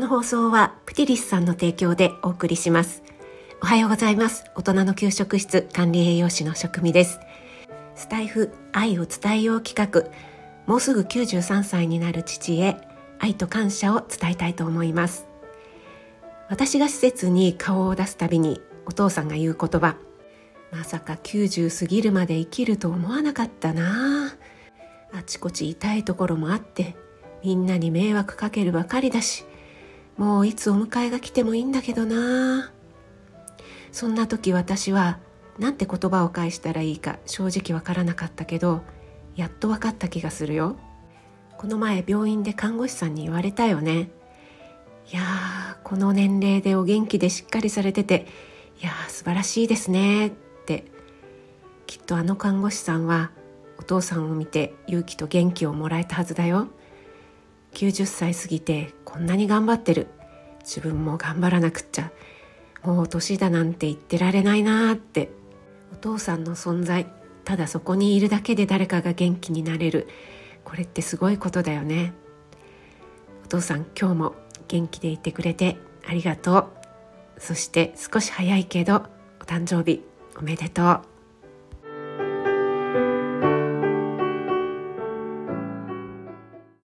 この放送はプティリスさんの提供でお送りします。おはようございます。大人の給食室管理栄養士の職味です。スタイフ愛を伝えよう企画。もうすぐ93歳になる父へ愛と感謝を伝えたいと思います。私が施設に顔を出すたびにお父さんが言う言葉。まさか90過ぎるまで生きると思わなかったな。あちこち痛いところもあってみんなに迷惑かけるばかりだしもういつお迎えが来てもいいんだけどな。そんな時私はなんて言葉を返したらいいか正直わからなかったけどやっと分かった気がするよ。この前病院で看護師さんに言われたよね。いやーこの年齢でお元気でしっかりされてていやー素晴らしいですね。って。きっとあの看護師さんはお父さんを見て勇気と元気をもらえたはずだよ。90歳過ぎてこんなに頑張ってる。自分も頑張らなくっちゃ。もう年だなんて言ってられないなーって。お父さんの存在ただそこにいるだけで誰かが元気になれる。これってすごいことだよね。お父さん今日も元気でいてくれてありがとう。そして少し早いけどお誕生日おめでとう。